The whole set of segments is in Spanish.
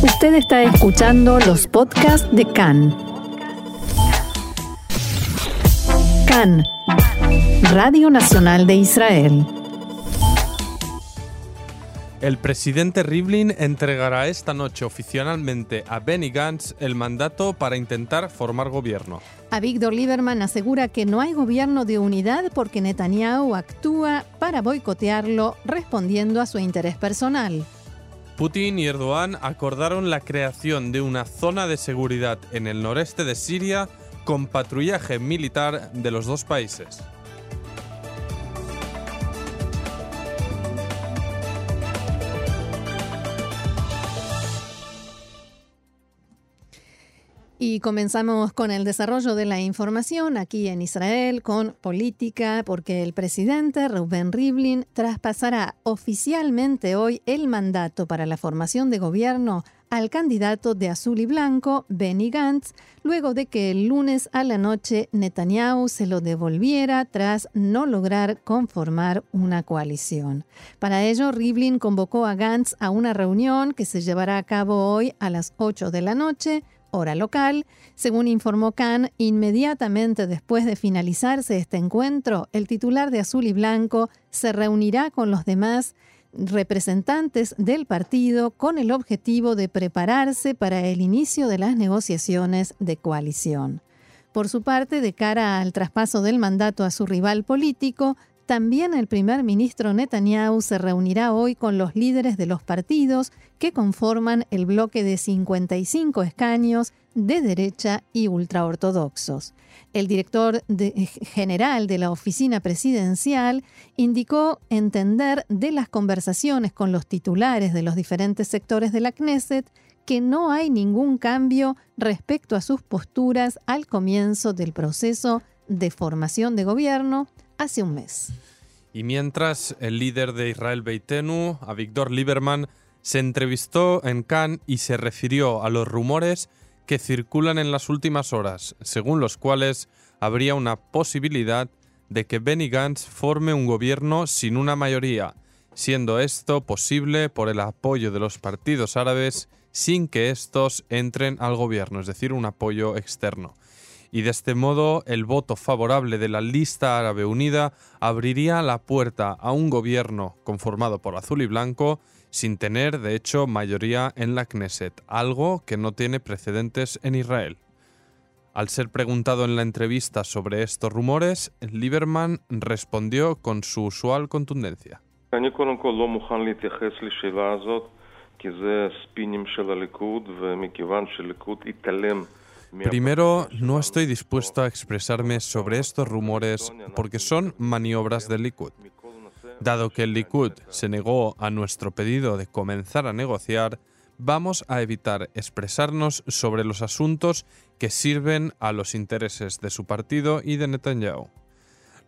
Usted está escuchando los podcasts de CAN. CAN, Radio Nacional de Israel. El presidente Rivlin entregará esta noche oficialmente a Benny Gantz el mandato para intentar formar gobierno. A Víctor Lieberman asegura que no hay gobierno de unidad porque Netanyahu actúa para boicotearlo respondiendo a su interés personal. Putin y Erdogan acordaron la creación de una zona de seguridad en el noreste de Siria con patrullaje militar de los dos países. Comenzamos con el desarrollo de la información aquí en Israel con política, porque el presidente Reuben Rivlin traspasará oficialmente hoy el mandato para la formación de gobierno al candidato de azul y blanco, Benny Gantz, luego de que el lunes a la noche Netanyahu se lo devolviera tras no lograr conformar una coalición. Para ello, Rivlin convocó a Gantz a una reunión que se llevará a cabo hoy a las 8 de la noche hora local. Según informó Khan, inmediatamente después de finalizarse este encuentro, el titular de Azul y Blanco se reunirá con los demás representantes del partido con el objetivo de prepararse para el inicio de las negociaciones de coalición. Por su parte, de cara al traspaso del mandato a su rival político, también el primer ministro Netanyahu se reunirá hoy con los líderes de los partidos que conforman el bloque de 55 escaños de derecha y ultraortodoxos. El director general de la oficina presidencial indicó entender de las conversaciones con los titulares de los diferentes sectores de la Knesset que no hay ningún cambio respecto a sus posturas al comienzo del proceso de formación de gobierno hace un mes. Y mientras el líder de Israel Beitenu, Avigdor Lieberman, se entrevistó en Cannes y se refirió a los rumores que circulan en las últimas horas, según los cuales habría una posibilidad de que Benny Gantz forme un gobierno sin una mayoría, siendo esto posible por el apoyo de los partidos árabes sin que estos entren al gobierno, es decir, un apoyo externo y de este modo el voto favorable de la lista árabe unida abriría la puerta a un gobierno conformado por azul y blanco sin tener de hecho mayoría en la Knesset, algo que no tiene precedentes en Israel. Al ser preguntado en la entrevista sobre estos rumores, Lieberman respondió con su usual contundencia. Primero, no estoy dispuesto a expresarme sobre estos rumores porque son maniobras del Likud. Dado que el Likud se negó a nuestro pedido de comenzar a negociar, vamos a evitar expresarnos sobre los asuntos que sirven a los intereses de su partido y de Netanyahu.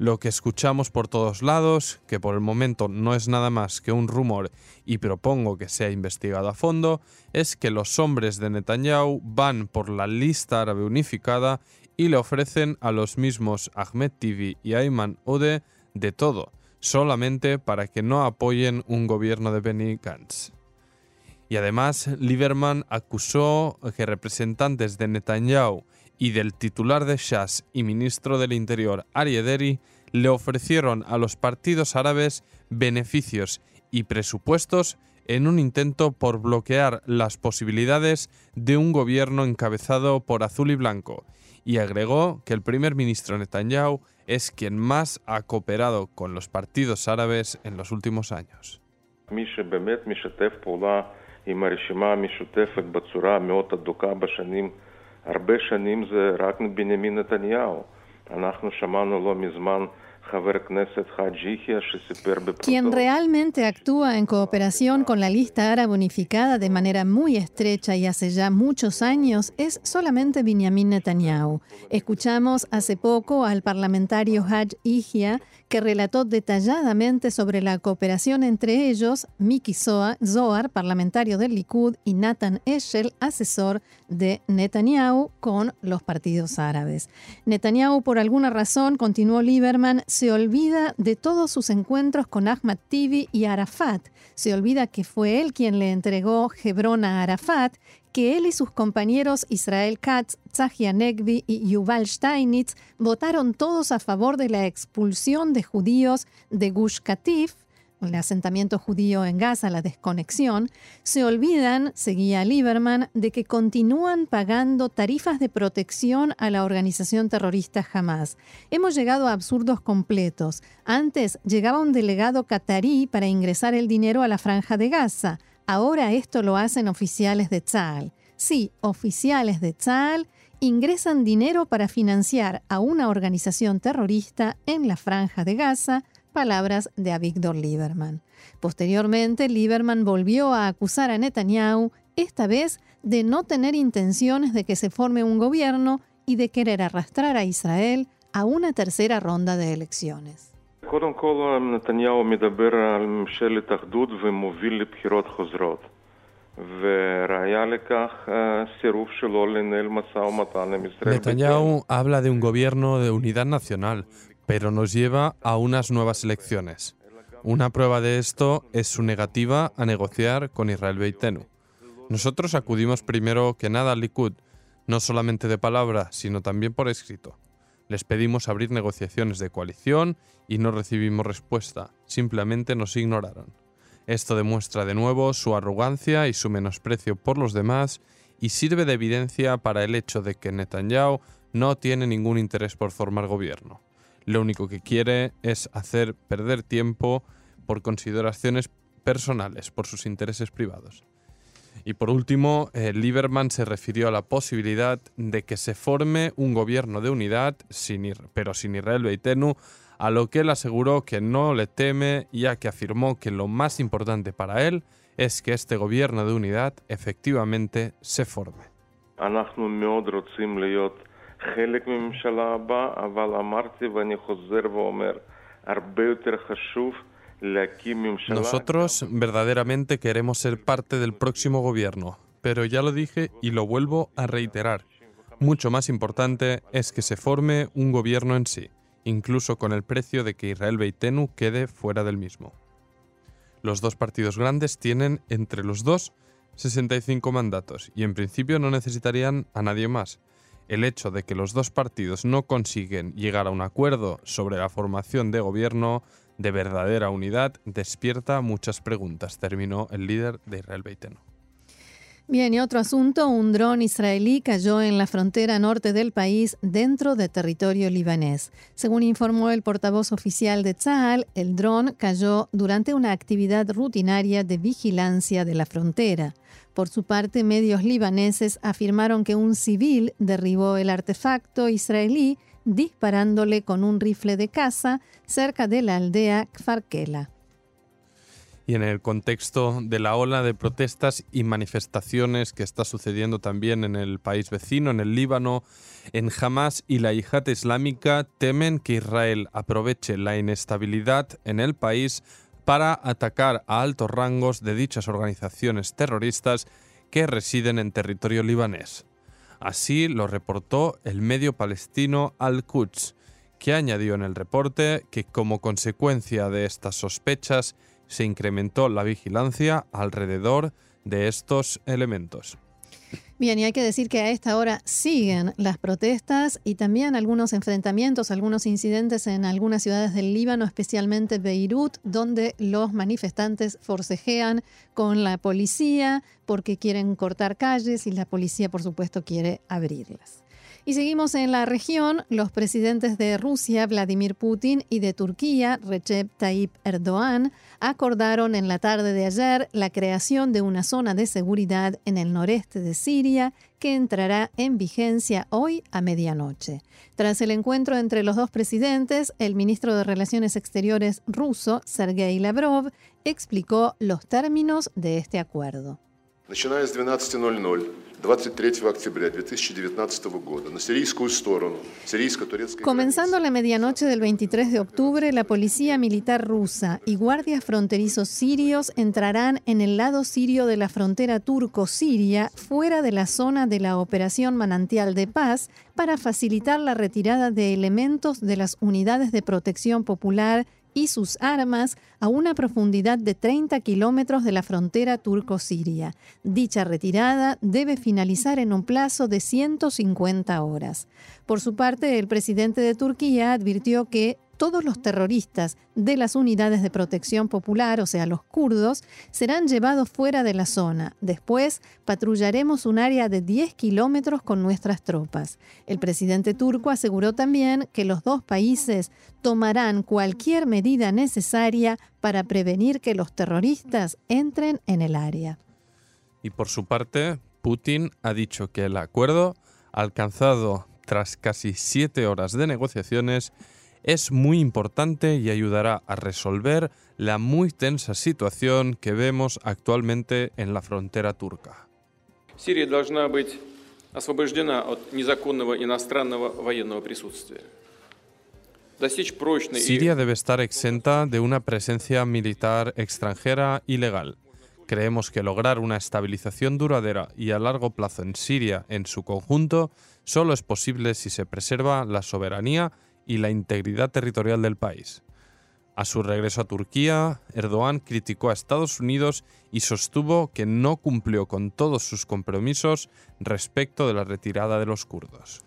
Lo que escuchamos por todos lados, que por el momento no es nada más que un rumor y propongo que sea investigado a fondo, es que los hombres de Netanyahu van por la lista árabe unificada y le ofrecen a los mismos Ahmed Tibi y Ayman Ode de todo, solamente para que no apoyen un gobierno de Benny Gantz. Y además, Lieberman acusó que representantes de Netanyahu y del titular de Shas y ministro del Interior, Ari Deri, le ofrecieron a los partidos árabes beneficios y presupuestos en un intento por bloquear las posibilidades de un gobierno encabezado por azul y blanco, y agregó que el primer ministro Netanyahu es quien más ha cooperado con los partidos árabes en los últimos años. הרבה שנים זה רק בנימין נתניהו. אנחנו שמענו לא מזמן Quien realmente actúa en cooperación con la lista árabe unificada de manera muy estrecha y hace ya muchos años es solamente Benjamin Netanyahu. Escuchamos hace poco al parlamentario Haj Ihya que relató detalladamente sobre la cooperación entre ellos, Miki Zohar, parlamentario del Likud, y Nathan Eshel, asesor de Netanyahu con los partidos árabes. Netanyahu, por alguna razón, continuó Lieberman, se olvida de todos sus encuentros con Ahmad Tibi y Arafat. Se olvida que fue él quien le entregó Hebrón a Arafat, que él y sus compañeros Israel Katz, Tzahi Negvi y Yuval Steinitz votaron todos a favor de la expulsión de judíos de Gush Katif, el asentamiento judío en Gaza, la desconexión, se olvidan, seguía Lieberman, de que continúan pagando tarifas de protección a la organización terrorista Hamas. Hemos llegado a absurdos completos. Antes llegaba un delegado catarí para ingresar el dinero a la franja de Gaza. Ahora esto lo hacen oficiales de Tzal. Sí, oficiales de Tzal ingresan dinero para financiar a una organización terrorista en la franja de Gaza Palabras de Avigdor Lieberman. Posteriormente, Lieberman volvió a acusar a Netanyahu, esta vez de no tener intenciones de que se forme un gobierno y de querer arrastrar a Israel a una tercera ronda de elecciones. Netanyahu habla de un gobierno de unidad nacional, pero nos lleva a unas nuevas elecciones. Una prueba de esto es su negativa a negociar con Israel Beitenu. Nosotros acudimos primero que nada al Likud, no solamente de palabra, sino también por escrito. Les pedimos abrir negociaciones de coalición y no recibimos respuesta, simplemente nos ignoraron. Esto demuestra de nuevo su arrogancia y su menosprecio por los demás y sirve de evidencia para el hecho de que Netanyahu no tiene ningún interés por formar gobierno lo único que quiere es hacer perder tiempo por consideraciones personales, por sus intereses privados. Y por último, eh, Lieberman se refirió a la posibilidad de que se forme un gobierno de unidad, pero sin Israel Beitenu, a lo que él aseguró que no le teme, ya que afirmó que lo más importante para él es que este gobierno de unidad efectivamente se forme. Nosotros verdaderamente queremos ser parte del próximo gobierno, pero ya lo dije y lo vuelvo a reiterar. Mucho más importante es que se forme un gobierno en sí, incluso con el precio de que Israel Beitenu quede fuera del mismo. Los dos partidos grandes tienen entre los dos 65 mandatos y en principio no necesitarían a nadie más el hecho de que los dos partidos no consiguen llegar a un acuerdo sobre la formación de gobierno de verdadera unidad despierta muchas preguntas, terminó el líder de Israel Beiteno. Bien, y otro asunto, un dron israelí cayó en la frontera norte del país dentro de territorio libanés. Según informó el portavoz oficial de Tzahal, el dron cayó durante una actividad rutinaria de vigilancia de la frontera. Por su parte, medios libaneses afirmaron que un civil derribó el artefacto israelí disparándole con un rifle de caza cerca de la aldea Kfarkela y en el contexto de la ola de protestas y manifestaciones que está sucediendo también en el país vecino, en el Líbano, en Hamas y la yihad islámica temen que Israel aproveche la inestabilidad en el país para atacar a altos rangos de dichas organizaciones terroristas que residen en territorio libanés. Así lo reportó el medio palestino Al-Quds, que añadió en el reporte que como consecuencia de estas sospechas, se incrementó la vigilancia alrededor de estos elementos. Bien, y hay que decir que a esta hora siguen las protestas y también algunos enfrentamientos, algunos incidentes en algunas ciudades del Líbano, especialmente Beirut, donde los manifestantes forcejean con la policía porque quieren cortar calles y la policía, por supuesto, quiere abrirlas. Y seguimos en la región. Los presidentes de Rusia, Vladimir Putin, y de Turquía, Recep Tayyip Erdogan, acordaron en la tarde de ayer la creación de una zona de seguridad en el noreste de Siria que entrará en vigencia hoy a medianoche. Tras el encuentro entre los dos presidentes, el ministro de Relaciones Exteriores ruso, Sergei Lavrov, explicó los términos de este acuerdo. Начиная с 12.00 Comenzando la medianoche del 23 de octubre, la policía militar rusa y guardias fronterizos sirios entrarán en el lado sirio de la frontera turco-siria, fuera de la zona de la Operación Manantial de Paz, para facilitar la retirada de elementos de las unidades de protección popular y sus armas a una profundidad de 30 kilómetros de la frontera turco-siria. Dicha retirada debe finalizar en un plazo de 150 horas. Por su parte, el presidente de Turquía advirtió que todos los terroristas de las unidades de protección popular, o sea, los kurdos, serán llevados fuera de la zona. Después patrullaremos un área de 10 kilómetros con nuestras tropas. El presidente turco aseguró también que los dos países tomarán cualquier medida necesaria para prevenir que los terroristas entren en el área. Y por su parte, Putin ha dicho que el acuerdo alcanzado tras casi siete horas de negociaciones es muy importante y ayudará a resolver la muy tensa situación que vemos actualmente en la frontera turca. Siria должна быть освобождена от незаконного иностранного военного присутствия. Siria debe estar exenta de una presencia militar extranjera ilegal. Creemos que lograr una estabilización duradera y a largo plazo en Siria en su conjunto solo es posible si se preserva la soberanía y la integridad territorial del país. A su regreso a Turquía, Erdogan criticó a Estados Unidos y sostuvo que no cumplió con todos sus compromisos respecto de la retirada de los kurdos.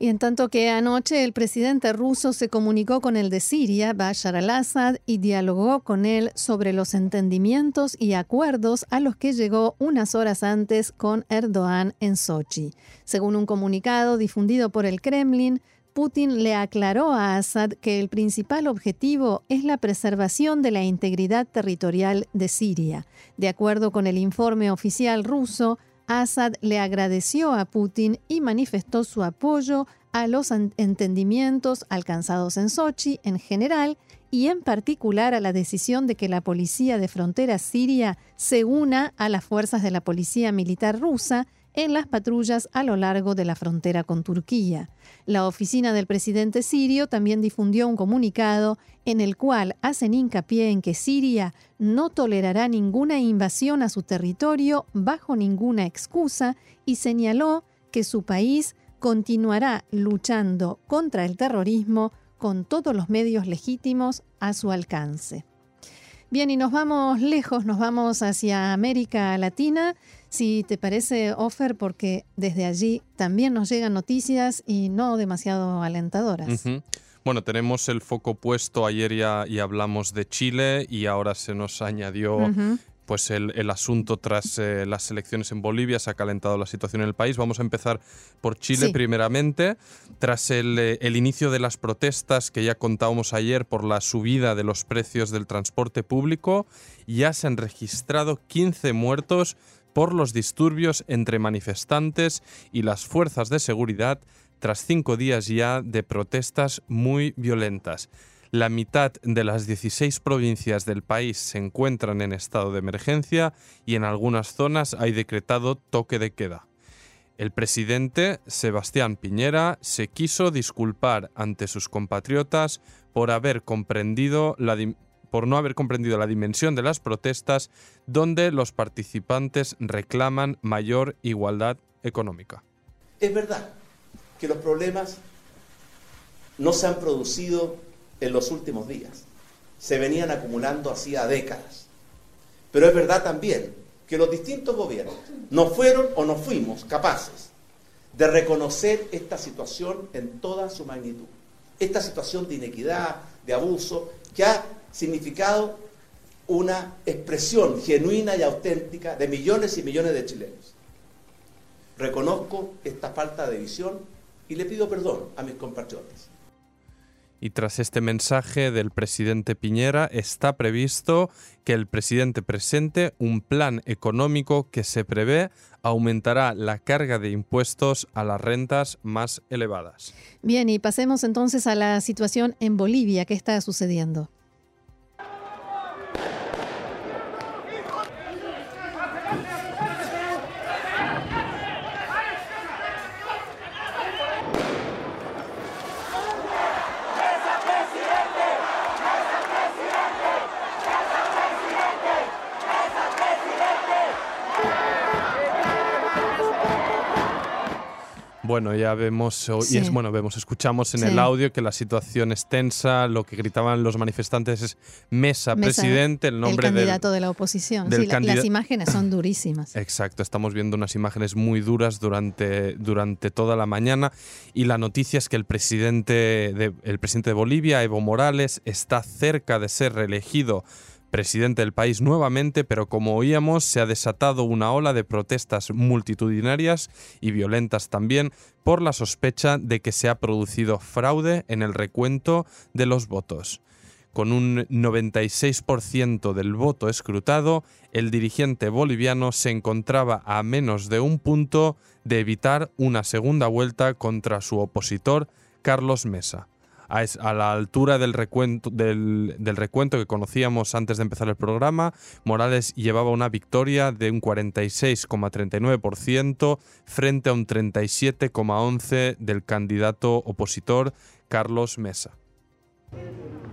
Y en tanto que anoche el presidente ruso se comunicó con el de Siria, Bashar al-Assad, y dialogó con él sobre los entendimientos y acuerdos a los que llegó unas horas antes con Erdogan en Sochi. Según un comunicado difundido por el Kremlin, Putin le aclaró a Assad que el principal objetivo es la preservación de la integridad territorial de Siria. De acuerdo con el informe oficial ruso, Assad le agradeció a Putin y manifestó su apoyo a los entendimientos alcanzados en Sochi en general y en particular a la decisión de que la policía de frontera siria se una a las fuerzas de la policía militar rusa en las patrullas a lo largo de la frontera con Turquía. La oficina del presidente sirio también difundió un comunicado en el cual hacen hincapié en que Siria no tolerará ninguna invasión a su territorio bajo ninguna excusa y señaló que su país continuará luchando contra el terrorismo con todos los medios legítimos a su alcance. Bien, y nos vamos lejos, nos vamos hacia América Latina. Si te parece, Offer, porque desde allí también nos llegan noticias y no demasiado alentadoras. Bueno, tenemos el foco puesto, ayer ya, hablamos de Chile y ahora se nos añadió pues el, asunto tras eh, las elecciones en Bolivia, se ha calentado la situación en el país. Vamos a empezar por Chile primeramente. Tras el, eh, el, inicio de las protestas que ya contábamos ayer por la subida de los precios del transporte público, ya se han registrado 15 muertos por los disturbios entre manifestantes y las fuerzas de seguridad tras cinco días ya de protestas muy violentas. La mitad de las 16 provincias del país se encuentran en estado de emergencia y en algunas zonas hay decretado toque de queda. El presidente Sebastián Piñera se quiso disculpar ante sus compatriotas por haber comprendido por no haber comprendido la dimensión de las protestas donde los participantes reclaman mayor igualdad económica. Es verdad que los problemas no se han producido en los últimos días. Se venían acumulando hacía décadas. Pero es verdad también que los distintos gobiernos no fueron o no fuimos capaces de reconocer esta situación en toda su magnitud. Esta situación de inequidad, de abuso, que ha significado una expresión genuina y auténtica de millones y millones de chilenos. Reconozco esta falta de visión y le pido perdón a mis compatriotas. Y tras este mensaje del presidente Piñera, está previsto que el presidente presente un plan económico que se prevé aumentará la carga de impuestos a las rentas más elevadas. Bien, y pasemos entonces a la situación en Bolivia. ¿Qué está sucediendo? Bueno, ya vemos, o- y es, bueno, vemos, escuchamos en Sí. el audio que la situación es tensa, lo que gritaban los manifestantes es mesa, Mesa, presidente, el nombre el del, candidato de la oposición. del Sí, la- las imágenes son durísimas. Exacto, estamos viendo unas imágenes muy duras durante, durante toda la mañana y la noticia es que el presidente, de, el presidente de Bolivia, Evo Morales, está cerca de ser reelegido presidente del país nuevamente, pero como oíamos, se ha desatado una ola de protestas multitudinarias y violentas también por la sospecha de que se ha producido fraude en el recuento de los votos. Con un 96% del voto escrutado, el dirigente boliviano se encontraba a menos de un punto de evitar una segunda vuelta contra su opositor, Carlos Mesa. A, es- a la altura del recuento, del, recuento que conocíamos antes de empezar el programa, Morales llevaba una victoria de un 46,39% frente a un 37,11% del candidato opositor, Carlos Mesa.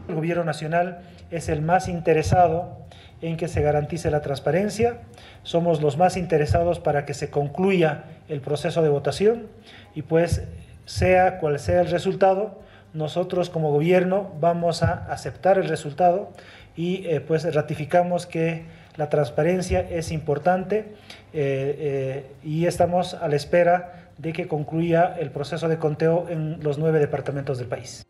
El gobierno nacional es el más interesado en que se garantice la transparencia, somos los más interesados para que se concluya el proceso de votación y pues sea cual sea el resultado, nosotros como gobierno vamos a aceptar el resultado y eh, pues ratificamos que la transparencia es importante eh, eh, y estamos a la espera de que concluya el proceso de conteo en los nueve departamentos del país.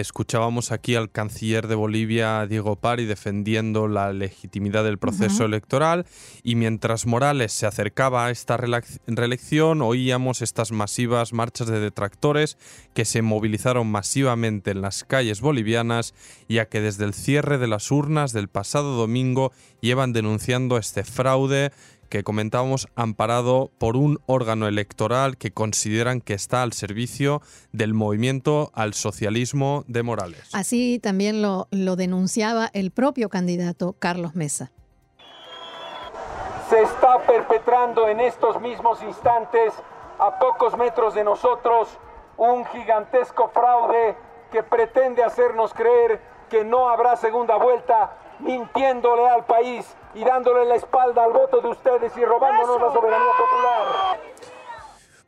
Escuchábamos aquí al canciller de Bolivia, Diego Pari, defendiendo la legitimidad del proceso electoral y mientras Morales se acercaba a esta reelección, oíamos estas masivas marchas de detractores que se movilizaron masivamente en las calles bolivianas, ya que desde el cierre de las urnas del pasado domingo llevan denunciando este fraude que comentábamos amparado por un órgano electoral que consideran que está al servicio del movimiento al socialismo de Morales. Así también lo, lo denunciaba el propio candidato Carlos Mesa. se está perpetrando en estos mismos instantes, a pocos metros de nosotros, un gigantesco fraude que pretende hacernos creer que no habrá segunda vuelta, mintiéndole al país y dándole la espalda al voto de ustedes y robándonos la soberanía popular.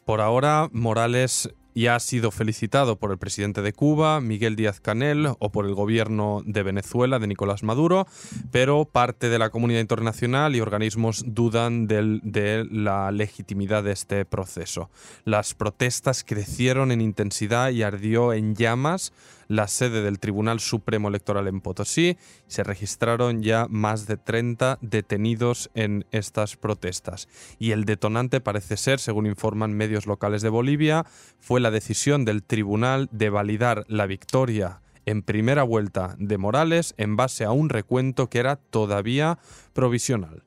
Por ahora, Morales ya ha sido felicitado por el presidente de Cuba, Miguel Díaz Canel, o por el gobierno de Venezuela, de Nicolás Maduro, pero parte de la comunidad internacional y organismos dudan del- de la legitimidad de este proceso. Las protestas crecieron en intensidad y ardió en llamas la sede del Tribunal Supremo Electoral en Potosí. Se registraron ya más de 30 detenidos en estas protestas. Y el detonante parece ser, según informan medios locales de Bolivia, fue la decisión del tribunal de validar la victoria en primera vuelta de Morales en base a un recuento que era todavía provisional.